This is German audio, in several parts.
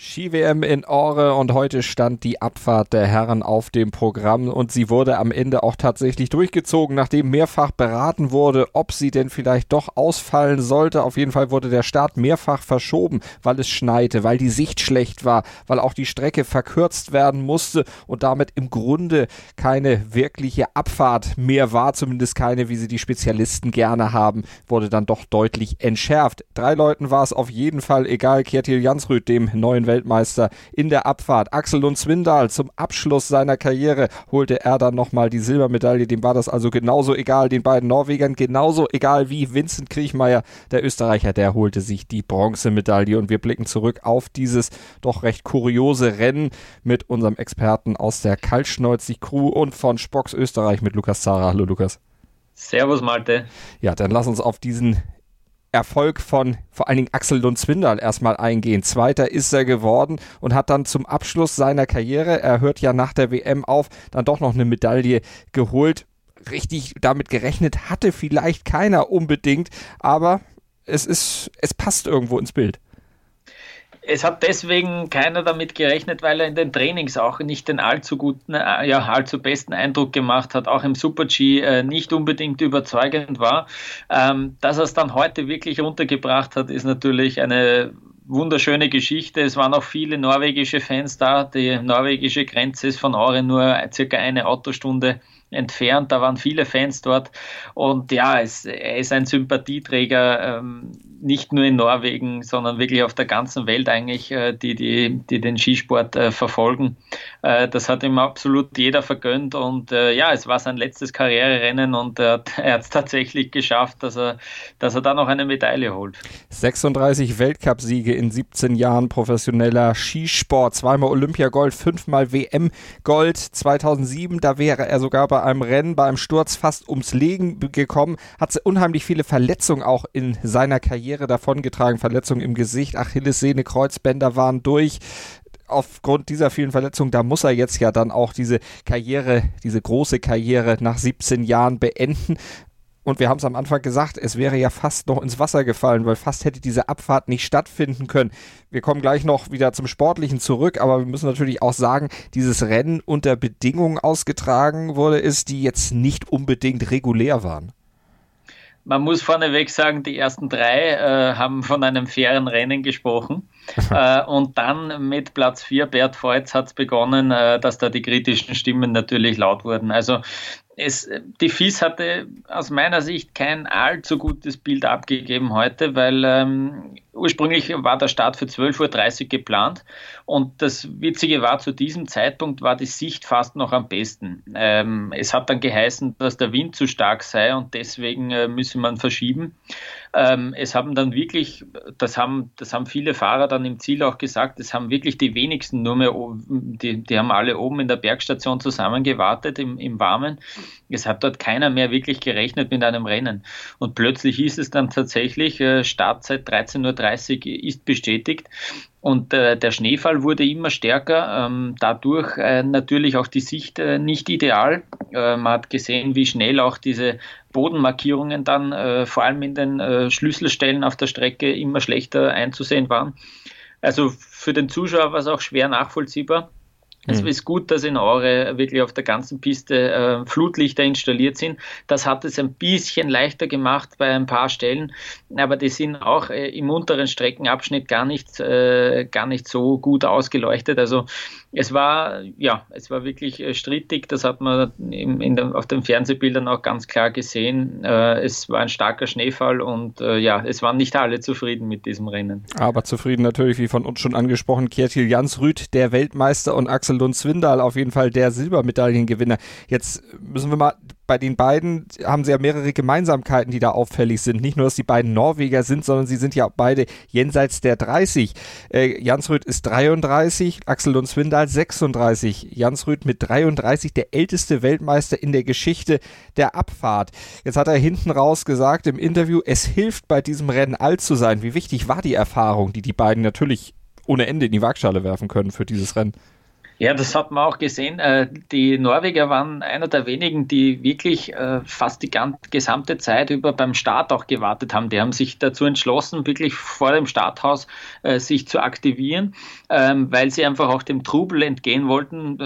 Ski-WM in Ore und heute stand die Abfahrt der Herren auf dem Programm und sie wurde am Ende auch tatsächlich durchgezogen, nachdem mehrfach beraten wurde, ob sie denn vielleicht doch ausfallen sollte. Auf jeden Fall wurde der Start mehrfach verschoben, weil es schneite, weil die Sicht schlecht war, weil auch die Strecke verkürzt werden musste und damit im Grunde keine wirkliche Abfahrt mehr war, zumindest keine, wie sie die Spezialisten gerne haben, wurde dann doch deutlich entschärft. Drei Leuten war es auf jeden Fall egal, Kjetil Jansrud, dem neuen Weltmeister in der Abfahrt. Axel Lund Zwindal zum Abschluss seiner Karriere holte er dann nochmal die Silbermedaille. Dem war das also genauso egal, den beiden Norwegern genauso egal wie Vincent Kriechmeier, der Österreicher, der holte sich die Bronzemedaille und wir blicken zurück auf dieses doch recht kuriose Rennen mit unserem Experten aus der Kaltschneuzig Crew und von Spocks Österreich mit Lukas Zara. Hallo Lukas. Servus Malte. Ja, dann lass uns auf diesen Erfolg von vor allen Dingen Axel Lund Zwindal erstmal eingehen. Zweiter ist er geworden und hat dann zum Abschluss seiner Karriere, er hört ja nach der WM auf, dann doch noch eine Medaille geholt. Richtig damit gerechnet hatte vielleicht keiner unbedingt, aber es ist, es passt irgendwo ins Bild es hat deswegen keiner damit gerechnet, weil er in den Trainings auch nicht den allzu guten, äh, ja, allzu besten Eindruck gemacht hat, auch im Super-G äh, nicht unbedingt überzeugend war. Ähm, dass er es dann heute wirklich runtergebracht hat, ist natürlich eine wunderschöne Geschichte. Es waren auch viele norwegische Fans da. Die norwegische Grenze ist von Aure nur circa eine Autostunde entfernt. Da waren viele Fans dort. Und ja, es, er ist ein Sympathieträger, ähm, nicht nur in Norwegen, sondern wirklich auf der ganzen Welt eigentlich, äh, die, die, die den Skisport äh, verfolgen. Äh, das hat ihm absolut jeder vergönnt. Und äh, ja, es war sein letztes Karriererennen und er hat es tatsächlich geschafft, dass er, dass er da noch eine Medaille holt. 36 Weltcupsiege in 17 Jahren professioneller Skisport, zweimal Olympiagold, fünfmal WM-Gold. 2007, da wäre er sogar bei einem Rennen, bei einem Sturz fast ums Leben gekommen, hat unheimlich viele Verletzungen auch in seiner Karriere davongetragen. Verletzungen im Gesicht, Achillessehne, Kreuzbänder waren durch aufgrund dieser vielen Verletzungen, da muss er jetzt ja dann auch diese Karriere, diese große Karriere nach 17 Jahren beenden. Und wir haben es am Anfang gesagt, es wäre ja fast noch ins Wasser gefallen, weil fast hätte diese Abfahrt nicht stattfinden können. Wir kommen gleich noch wieder zum Sportlichen zurück, aber wir müssen natürlich auch sagen, dieses Rennen unter Bedingungen ausgetragen wurde, ist, die jetzt nicht unbedingt regulär waren. Man muss vorneweg sagen, die ersten drei äh, haben von einem fairen Rennen gesprochen. äh, und dann mit Platz 4, Bert Feutz, hat es begonnen, äh, dass da die kritischen Stimmen natürlich laut wurden. Also es, die FIS hatte aus meiner Sicht kein allzu gutes Bild abgegeben heute, weil ähm, ursprünglich war der Start für 12.30 Uhr geplant und das Witzige war, zu diesem Zeitpunkt war die Sicht fast noch am besten. Ähm, es hat dann geheißen, dass der Wind zu stark sei und deswegen äh, müsse man verschieben. Ähm, es haben dann wirklich, das haben, das haben viele Fahrer dann im Ziel auch gesagt, es haben wirklich die wenigsten nur mehr, die, die haben alle oben in der Bergstation zusammengewartet im, im Warmen. Es hat dort keiner mehr wirklich gerechnet mit einem Rennen. Und plötzlich hieß es dann tatsächlich, äh, Startzeit 13.30 Uhr ist bestätigt. Und äh, der Schneefall wurde immer stärker, ähm, dadurch äh, natürlich auch die Sicht äh, nicht ideal. Äh, man hat gesehen, wie schnell auch diese Bodenmarkierungen dann äh, vor allem in den äh, Schlüsselstellen auf der Strecke immer schlechter einzusehen waren. Also für den Zuschauer war es auch schwer nachvollziehbar. Es mhm. ist gut, dass in Aure wirklich auf der ganzen Piste äh, Flutlichter installiert sind. Das hat es ein bisschen leichter gemacht bei ein paar Stellen, aber die sind auch äh, im unteren Streckenabschnitt gar nicht, äh, gar nicht so gut ausgeleuchtet. Also es war, ja, es war wirklich äh, strittig. Das hat man der, auf den Fernsehbildern auch ganz klar gesehen. Äh, es war ein starker Schneefall und äh, ja, es waren nicht alle zufrieden mit diesem Rennen. Aber zufrieden natürlich, wie von uns schon angesprochen, Kjetil Jansrud, der Weltmeister und Axel Axel Lund-Zwindal auf jeden Fall der Silbermedaillengewinner. Jetzt müssen wir mal bei den beiden haben sie ja mehrere Gemeinsamkeiten, die da auffällig sind. Nicht nur, dass die beiden Norweger sind, sondern sie sind ja beide jenseits der 30. Äh, Jansrud ist 33, Axel Lund Swindal 36. Jansrud mit 33 der älteste Weltmeister in der Geschichte der Abfahrt. Jetzt hat er hinten raus gesagt im Interview, es hilft bei diesem Rennen alt zu sein. Wie wichtig war die Erfahrung, die die beiden natürlich ohne Ende in die Waagschale werfen können für dieses Rennen? Ja, das hat man auch gesehen. Äh, die Norweger waren einer der wenigen, die wirklich äh, fast die gesamte Zeit über beim Start auch gewartet haben. Die haben sich dazu entschlossen, wirklich vor dem Starthaus äh, sich zu aktivieren, ähm, weil sie einfach auch dem Trubel entgehen wollten.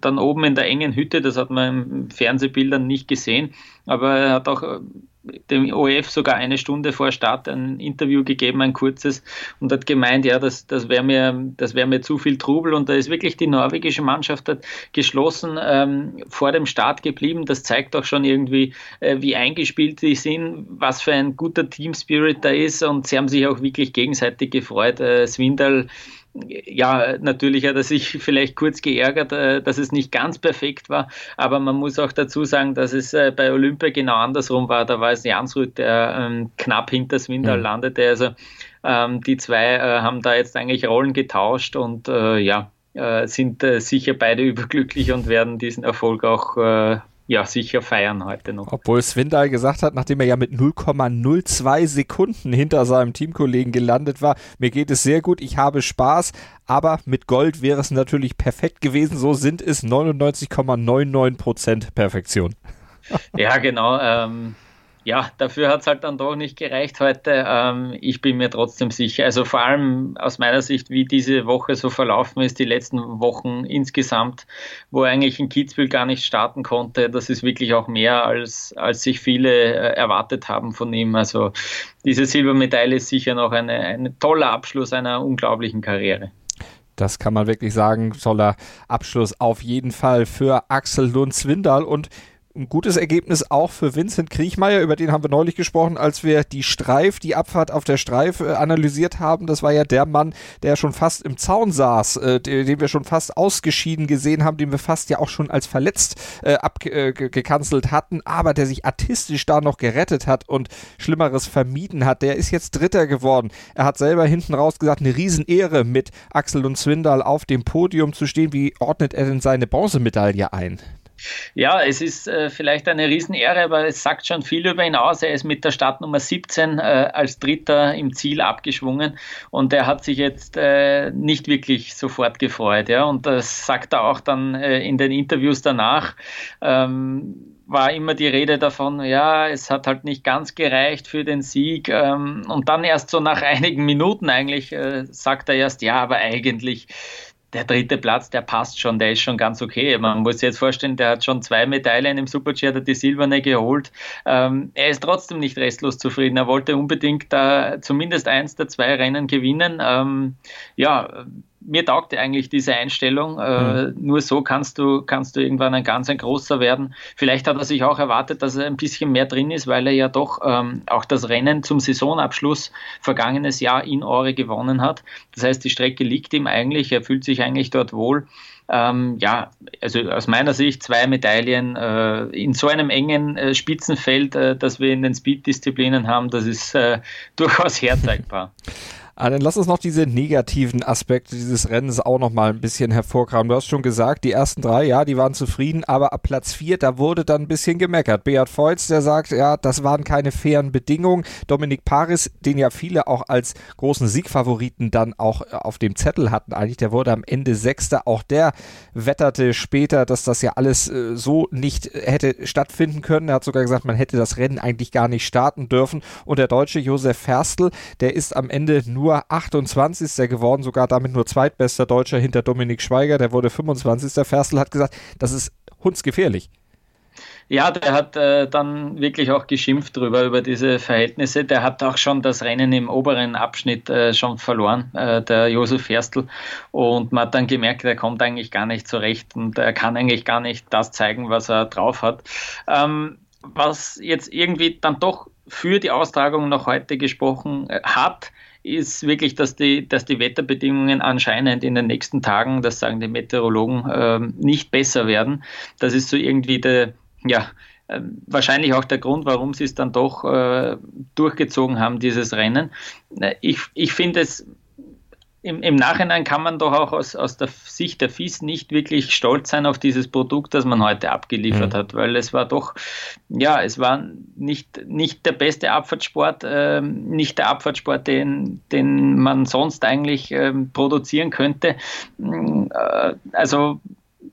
Dann oben in der engen Hütte, das hat man im Fernsehbildern nicht gesehen, aber er hat auch dem OF sogar eine Stunde vor Start ein Interview gegeben, ein kurzes, und hat gemeint, ja, das, das wäre mir, das wäre mir zu viel Trubel. Und da ist wirklich die norwegische Mannschaft hat geschlossen ähm, vor dem Start geblieben. Das zeigt auch schon irgendwie, äh, wie eingespielt sie sind, was für ein guter Team Spirit da ist. Und sie haben sich auch wirklich gegenseitig gefreut. Äh, Swindal ja, natürlich hat er sich vielleicht kurz geärgert, äh, dass es nicht ganz perfekt war, aber man muss auch dazu sagen, dass es äh, bei Olympia genau andersrum war. Da war es Jansrud, der ähm, knapp hinter Swindal mhm. landete. Also ähm, die zwei äh, haben da jetzt eigentlich Rollen getauscht und ja, sind sicher beide überglücklich und werden diesen Erfolg auch ja, sicher feiern heute noch. Obwohl Swindal gesagt hat, nachdem er ja mit 0,02 Sekunden hinter seinem Teamkollegen gelandet war, mir geht es sehr gut, ich habe Spaß, aber mit Gold wäre es natürlich perfekt gewesen. So sind es 99,99 Prozent Perfektion. Ja, genau. Ähm, ja, dafür hat es halt dann doch nicht gereicht heute. Ähm, ich bin mir trotzdem sicher. Also vor allem aus meiner Sicht, wie diese Woche so verlaufen ist, die letzten Wochen insgesamt, wo eigentlich ein Kitzbühel gar nicht starten konnte, das ist wirklich auch mehr, als, als sich viele äh, erwartet haben von ihm. Also diese Silbermedaille ist sicher noch eine, ein toller Abschluss einer unglaublichen Karriere. Das kann man wirklich sagen. Toller Abschluss auf jeden Fall für Axel Lund-Zwindal. Und ein gutes Ergebnis auch für Vincent Kriechmeier, über den haben wir neulich gesprochen, als wir die Streif, die Abfahrt auf der Streif äh, analysiert haben. Das war ja der Mann, der schon fast im Zaun saß, äh, den wir schon fast ausgeschieden gesehen haben, den wir fast ja auch schon als verletzt äh, abgekanzelt hatten, aber der sich artistisch da noch gerettet hat und Schlimmeres vermieden hat. Der ist jetzt Dritter geworden. Er hat selber hinten raus gesagt, eine Riesenehre mit Axel und Swindal auf dem Podium zu stehen. Wie ordnet er denn seine Bronzemedaille ein? Ja, es ist äh, vielleicht eine Riesenehre, aber es sagt schon viel über ihn aus. Er ist mit der Startnummer 17 äh, als Dritter im Ziel abgeschwungen und er hat sich jetzt äh, nicht wirklich sofort gefreut. Ja? Und das sagt er auch dann äh, in den Interviews danach. Ähm, war immer die Rede davon, ja, es hat halt nicht ganz gereicht für den Sieg. Ähm, und dann erst so nach einigen Minuten eigentlich äh, sagt er erst, ja, aber eigentlich der dritte Platz, der passt schon, der ist schon ganz okay. Man muss sich jetzt vorstellen, der hat schon zwei Medaillen im Super-G, hat die silberne geholt. Ähm, er ist trotzdem nicht restlos zufrieden. Er wollte unbedingt da zumindest eins der zwei Rennen gewinnen. Ähm, ja, mir taugte eigentlich diese Einstellung. Äh, mhm. Nur so kannst du, kannst du irgendwann ein ganz ein großer werden. Vielleicht hat er sich auch erwartet, dass er ein bisschen mehr drin ist, weil er ja doch ähm, auch das Rennen zum Saisonabschluss vergangenes Jahr in Ore gewonnen hat. Das heißt, die Strecke liegt ihm eigentlich, er fühlt sich eigentlich dort wohl. Ähm, ja, also aus meiner Sicht zwei Medaillen äh, in so einem engen äh, Spitzenfeld, äh, das wir in den Speed-Disziplinen haben, das ist äh, durchaus herzeigbar. Ah, dann lass uns noch diese negativen Aspekte dieses Rennens auch noch mal ein bisschen hervorkramen. Du hast schon gesagt, die ersten drei, ja, die waren zufrieden, aber ab Platz vier, da wurde dann ein bisschen gemeckert. Beat Feutz, der sagt, ja, das waren keine fairen Bedingungen. Dominik Paris, den ja viele auch als großen Siegfavoriten dann auch äh, auf dem Zettel hatten eigentlich, der wurde am Ende Sechster. Auch der wetterte später, dass das ja alles äh, so nicht hätte stattfinden können. Er hat sogar gesagt, man hätte das Rennen eigentlich gar nicht starten dürfen. Und der Deutsche Josef Ferstl, der ist am Ende nur nur 28. geworden, sogar damit nur zweitbester Deutscher hinter Dominik Schweiger, der wurde 25. Ferstl hat gesagt, das ist hundsgefährlich. Ja, der hat äh, dann wirklich auch geschimpft drüber, über diese Verhältnisse. Der hat auch schon das Rennen im oberen Abschnitt äh, schon verloren, äh, der Josef Ferstl. Und man hat dann gemerkt, er kommt eigentlich gar nicht zurecht und er kann eigentlich gar nicht das zeigen, was er drauf hat. Ähm, was jetzt irgendwie dann doch für die Austragung noch heute gesprochen äh, hat, ist wirklich, dass die, dass die Wetterbedingungen anscheinend in den nächsten Tagen, das sagen die Meteorologen, äh, nicht besser werden. Das ist so irgendwie der, ja, ähm, wahrscheinlich auch der Grund, warum sie es dann doch äh, durchgezogen haben, dieses Rennen. Äh, ich, ich finde es im, im, Nachhinein kann man doch auch aus, aus der Sicht der FIS nicht wirklich stolz sein auf dieses Produkt, das man heute abgeliefert mhm. hat, weil es war doch, ja, es war nicht, nicht der beste Abfahrtssport, äh, nicht der Abfahrtssport, den, den man sonst eigentlich äh, produzieren könnte. Äh, also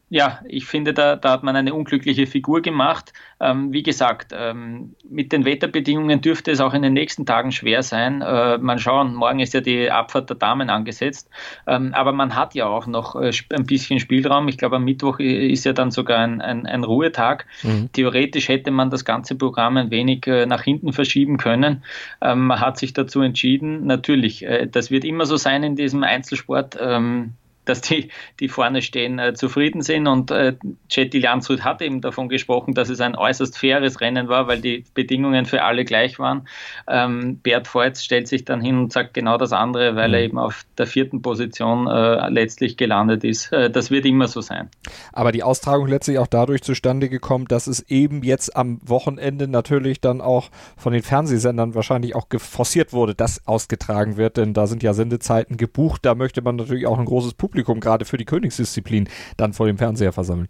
ja, ich finde, da, da hat man eine unglückliche Figur gemacht. Ähm, wie gesagt, ähm, mit den Wetterbedingungen dürfte es auch in den nächsten Tagen schwer sein. Äh, man schauen, morgen ist ja die Abfahrt der Damen angesetzt. Ähm, aber man hat ja auch noch äh, ein bisschen Spielraum. Ich glaube, am Mittwoch ist ja dann sogar ein, ein, ein Ruhetag. Mhm. Theoretisch hätte man das ganze Programm ein wenig äh, nach hinten verschieben können. Ähm, man hat sich dazu entschieden. Natürlich, äh, das wird immer so sein in diesem Einzelsport ähm, dass die, die vorne stehen, äh, zufrieden sind. Und äh, Chetty Landshut hat eben davon gesprochen, dass es ein äußerst faires Rennen war, weil die Bedingungen für alle gleich waren. Ähm, Bert Voits stellt sich dann hin und sagt genau das andere, weil er mhm. eben auf der vierten Position äh, letztlich gelandet ist. Äh, das wird immer so sein. Aber die Austragung letztlich auch dadurch zustande gekommen, dass es eben jetzt am Wochenende natürlich dann auch von den Fernsehsendern wahrscheinlich auch forciert wurde, dass ausgetragen wird, denn da sind ja Sendezeiten gebucht. Da möchte man natürlich auch ein großes Publikum Publikum gerade für die Königsdisziplin dann vor dem Fernseher versammeln.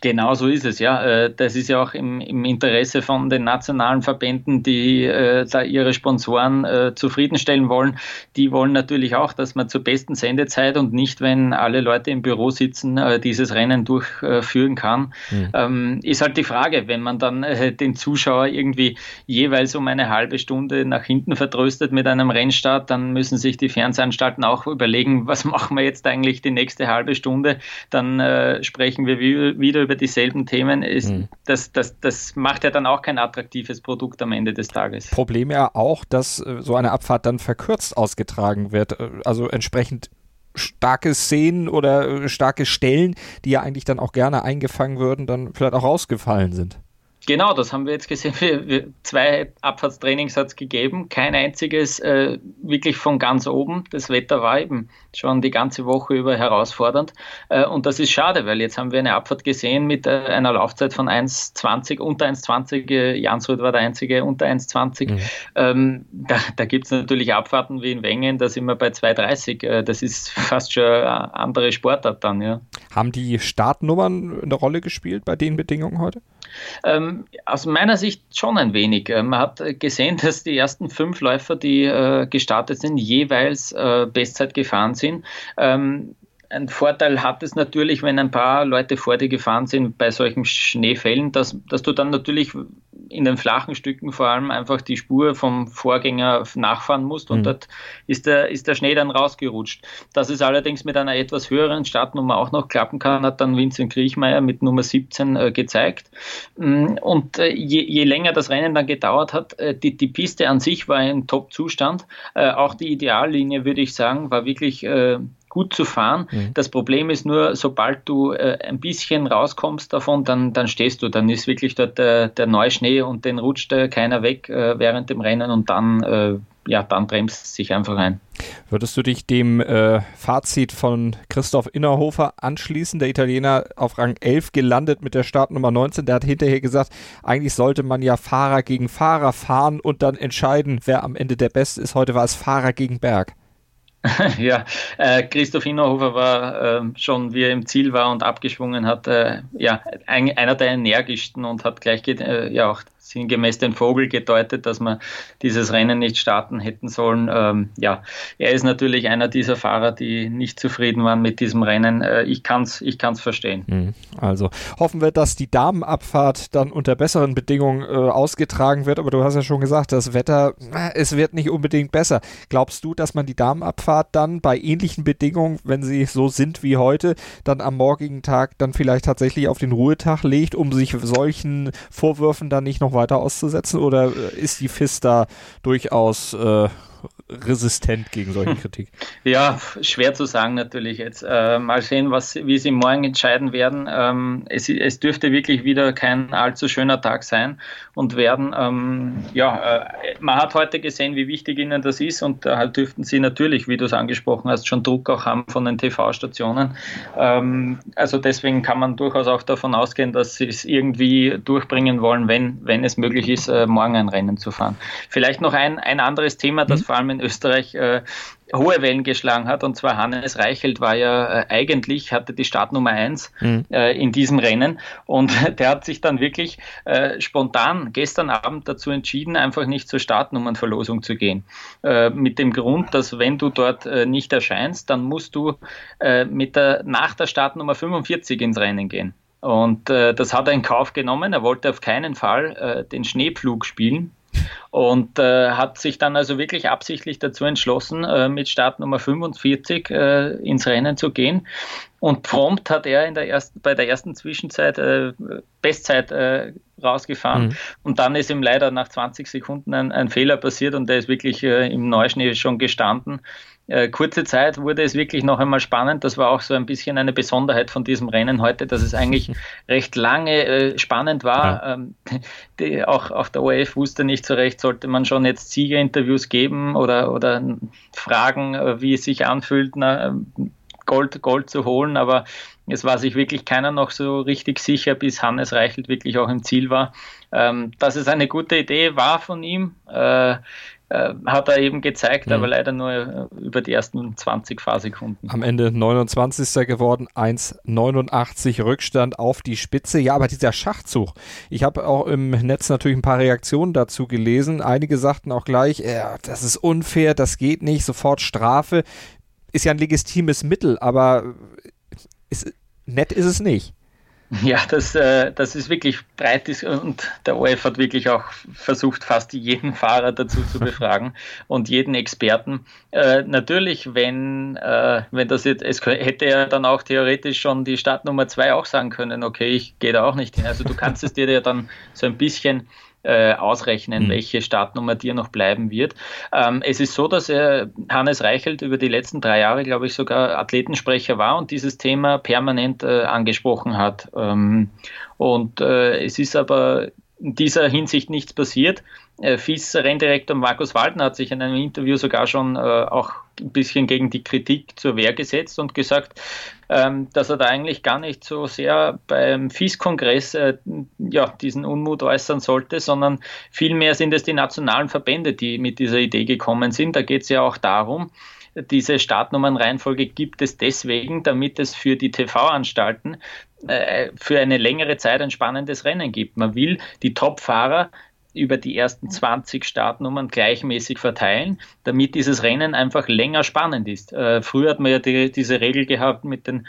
Genau so ist es, ja. Äh, das ist ja auch im, im Interesse von den nationalen Verbänden, die äh, da ihre Sponsoren äh, zufriedenstellen wollen. Die wollen natürlich auch, dass man zur besten Sendezeit und nicht, wenn alle Leute im Büro sitzen, äh, dieses Rennen durchführen kann. Mhm. Ähm, ist halt die Frage, wenn man dann äh, den Zuschauer irgendwie jeweils um eine halbe Stunde nach hinten vertröstet mit einem Rennstart, dann müssen sich die Fernsehanstalten auch überlegen, was machen wir jetzt eigentlich die nächste halbe Stunde. Dann äh, sprechen wir wieder über über dieselben Themen, ist, mhm. das, das, das macht ja dann auch kein attraktives Produkt am Ende des Tages. Problem ja auch, dass äh, so eine Abfahrt dann verkürzt ausgetragen wird. Äh, also entsprechend starke Szenen oder äh, starke Stellen, die ja eigentlich dann auch gerne eingefangen würden, dann vielleicht auch rausgefallen sind. Genau, das haben wir jetzt gesehen. Wir, wir, zwei Abfahrtstrainings hat es gegeben, kein einziges äh, wirklich von ganz oben. Das Wetter war eben schon die ganze Woche über herausfordernd. Äh, und das ist schade, weil jetzt haben wir eine Abfahrt gesehen mit äh, einer Laufzeit von 1,20, unter 1,20. Äh, Jansrud war der einzige unter 1,20. Mhm. Ähm, da da gibt es natürlich Abfahrten wie in Wengen, da sind wir bei 2,30. Äh, das ist fast schon eine andere Sportart dann, ja. Haben die Startnummern eine Rolle gespielt bei den Bedingungen heute? Ähm, aus meiner Sicht schon ein wenig. Äh, man hat gesehen, dass die ersten fünf Läufer, die äh, gestartet sind, jeweils äh, Bestzeit gefahren sind. Ähm, ein Vorteil hat es natürlich, wenn ein paar Leute vor dir gefahren sind bei solchen Schneefällen, dass, dass du dann natürlich in den flachen Stücken vor allem einfach die Spur vom Vorgänger nachfahren musst und mhm. dort ist der, ist der Schnee dann rausgerutscht. Dass es allerdings mit einer etwas höheren Startnummer auch noch klappen kann, hat dann Vincent Kriechmeier mit Nummer 17 äh, gezeigt. Mm, und äh, je, je, länger das Rennen dann gedauert hat, äh, die, die Piste an sich war im Top-Zustand. Äh, auch die Ideallinie, würde ich sagen, war wirklich äh, gut zu fahren. Mhm. Das Problem ist nur, sobald du äh, ein bisschen rauskommst davon, dann, dann stehst du, dann ist wirklich dort der, der Neuschnee und den rutscht äh, keiner weg äh, während dem Rennen und dann, äh, ja, dann bremst sich einfach ein. Würdest du dich dem äh, Fazit von Christoph Innerhofer anschließen? Der Italiener auf Rang 11 gelandet mit der Startnummer 19. Der hat hinterher gesagt, eigentlich sollte man ja Fahrer gegen Fahrer fahren und dann entscheiden, wer am Ende der Beste ist. Heute war es Fahrer gegen Berg. ja, äh, Christoph Innerhofer war äh, schon, wie er im Ziel war und abgeschwungen hat, äh, ja, ein, einer der energischsten und hat gleich äh, ja auch sinngemäß den Vogel gedeutet, dass man dieses Rennen nicht starten hätten sollen. Ähm, ja, er ist natürlich einer dieser Fahrer, die nicht zufrieden waren mit diesem Rennen. Äh, ich kann es ich kann's verstehen. Mhm. Also hoffen wir, dass die Damenabfahrt dann unter besseren Bedingungen äh, ausgetragen wird. Aber du hast ja schon gesagt, das Wetter, es wird nicht unbedingt besser. Glaubst du, dass man die Damenabfahrt dann bei ähnlichen Bedingungen, wenn sie so sind wie heute, dann am morgigen Tag dann vielleicht tatsächlich auf den Ruhetag legt, um sich solchen Vorwürfen dann nicht noch weiter weiter auszusetzen? Oder äh, ist die FIS da durchaus äh, resistent gegen solche Kritik? Ja, schwer zu sagen natürlich jetzt. Äh, mal sehen, was, wie sie morgen entscheiden werden. Ähm, es, es, dürfte wirklich wieder kein allzu schöner Tag sein und werden. Ähm, ja, äh, man hat heute gesehen, wie wichtig ihnen das ist und da dürften sie natürlich, wie du es angesprochen hast, schon Druck auch haben von den TV-Stationen. Ähm, also deswegen kann man durchaus auch davon ausgehen, dass sie es irgendwie durchbringen wollen, wenn, wenn es möglich ist, äh, morgen ein Rennen zu fahren. Vielleicht noch ein, ein anderes Thema, das mhm. vor allem in Österreich äh, hohe Wellen geschlagen hat. Und zwar Hannes Reichelt war ja äh, eigentlich, hatte die Startnummer 1 mhm. äh, in diesem Rennen. Und der hat sich dann wirklich äh, spontan gestern Abend dazu entschieden, einfach nicht zur Startnummernverlosung zu gehen. Äh, mit dem Grund, dass wenn du dort äh, nicht erscheinst, dann musst du äh, mit der, nach der Startnummer 45 ins Rennen gehen. Und das hat er in Kauf genommen. Er wollte auf keinen Fall den Schneepflug spielen, und äh, hat sich dann also wirklich absichtlich dazu entschlossen, äh, mit Startnummer 45 äh, ins Rennen zu gehen. Und prompt hat er in der ersten, bei der ersten Zwischenzeit äh, Bestzeit äh, rausgefahren. Mhm. Und dann ist ihm leider nach 20 Sekunden ein, ein Fehler passiert und er ist wirklich äh, im Neuschnee schon gestanden. Äh, kurze Zeit wurde es wirklich noch einmal spannend. Das war auch so ein bisschen eine Besonderheit von diesem Rennen heute, dass es eigentlich recht lange äh, spannend war. Ja. Ähm, die, auch, auch der ORF wusste nicht so recht, sollte man schon jetzt Siegerinterviews geben oder, oder fragen, äh, wie es sich anfühlt, na, Gold, Gold zu holen. Aber es war sich wirklich keiner noch so richtig sicher, bis Hannes Reichelt wirklich auch im Ziel war. Ähm, dass es eine gute Idee war von ihm, äh, äh, hat er eben gezeigt, mhm. aber leider nur äh, über die ersten 20 Fahrsekunden. Am Ende 29. geworden, 1,89 Rückstand auf die Spitze. Ja, aber dieser Schachzug, ich habe auch im Netz natürlich ein paar Reaktionen dazu gelesen. Einige sagten auch gleich, ja, das ist unfair, das geht nicht, sofort Strafe. Ist ja ein legitimes Mittel, aber ist, nett ist es nicht. Ja, das, äh, das ist wirklich breit und der ORF hat wirklich auch versucht, fast jeden Fahrer dazu zu befragen und jeden Experten. Äh, natürlich, wenn, äh, wenn das jetzt, es hätte er dann auch theoretisch schon die Startnummer 2 auch sagen können, okay, ich gehe da auch nicht hin. Also du kannst es dir ja dann so ein bisschen äh, ausrechnen, mhm. welche Startnummer dir noch bleiben wird. Ähm, es ist so, dass er, Hannes Reichelt über die letzten drei Jahre, glaube ich, sogar Athletensprecher war und dieses Thema permanent äh, angesprochen hat. Ähm, und äh, es ist aber in dieser Hinsicht nichts passiert. Äh, FIS-Renndirektor Markus Waldner hat sich in einem Interview sogar schon äh, auch ein bisschen gegen die Kritik zur Wehr gesetzt und gesagt, ähm, dass er da eigentlich gar nicht so sehr beim FIS-Kongress äh, ja, diesen Unmut äußern sollte, sondern vielmehr sind es die nationalen Verbände, die mit dieser Idee gekommen sind. Da geht es ja auch darum, diese Startnummernreihenfolge gibt es deswegen, damit es für die TV-Anstalten äh, für eine längere Zeit ein spannendes Rennen gibt. Man will die Top-Fahrer über die ersten 20 Startnummern gleichmäßig verteilen, damit dieses Rennen einfach länger spannend ist. Äh, früher hat man ja die, diese Regel gehabt mit den,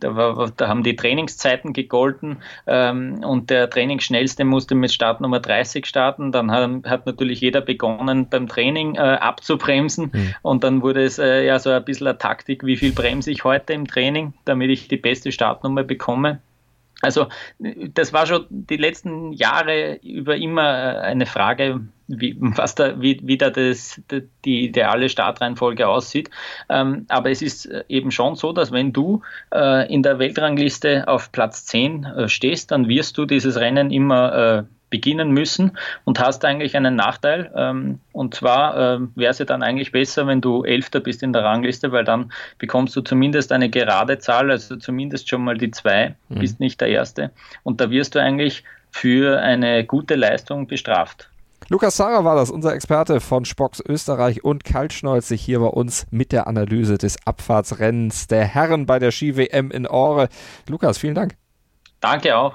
da, war, da haben die Trainingszeiten gegolten ähm, und der Trainingsschnellste musste mit Startnummer 30 starten. Dann hat, hat natürlich jeder begonnen beim Training äh, abzubremsen mhm. und dann wurde es äh, ja so ein bisschen eine Taktik, wie viel bremse ich heute im Training, damit ich die beste Startnummer bekomme. Also das war schon die letzten Jahre über immer äh, eine Frage, wie, was da, wie, wie da das, die ideale Startreihenfolge aussieht. Ähm, aber es ist äh, eben schon so, dass wenn du äh, in der Weltrangliste auf Platz 10 äh, stehst, dann wirst du dieses Rennen immer äh, beginnen müssen und hast eigentlich einen Nachteil. Ähm, und zwar äh, wäre es ja dann eigentlich besser, wenn du Elfter bist in der Rangliste, weil dann bekommst du zumindest eine gerade Zahl, also zumindest schon mal die zwei, mhm. bist nicht der Erste. Und da wirst du eigentlich für eine gute Leistung bestraft. Lukas Sarah war das, unser Experte von Spocks Österreich und Kaltschnäuzig hier bei uns mit der Analyse des Abfahrtsrennens der Herren bei der Ski-WM in Ore. Lukas, vielen Dank. Danke auch.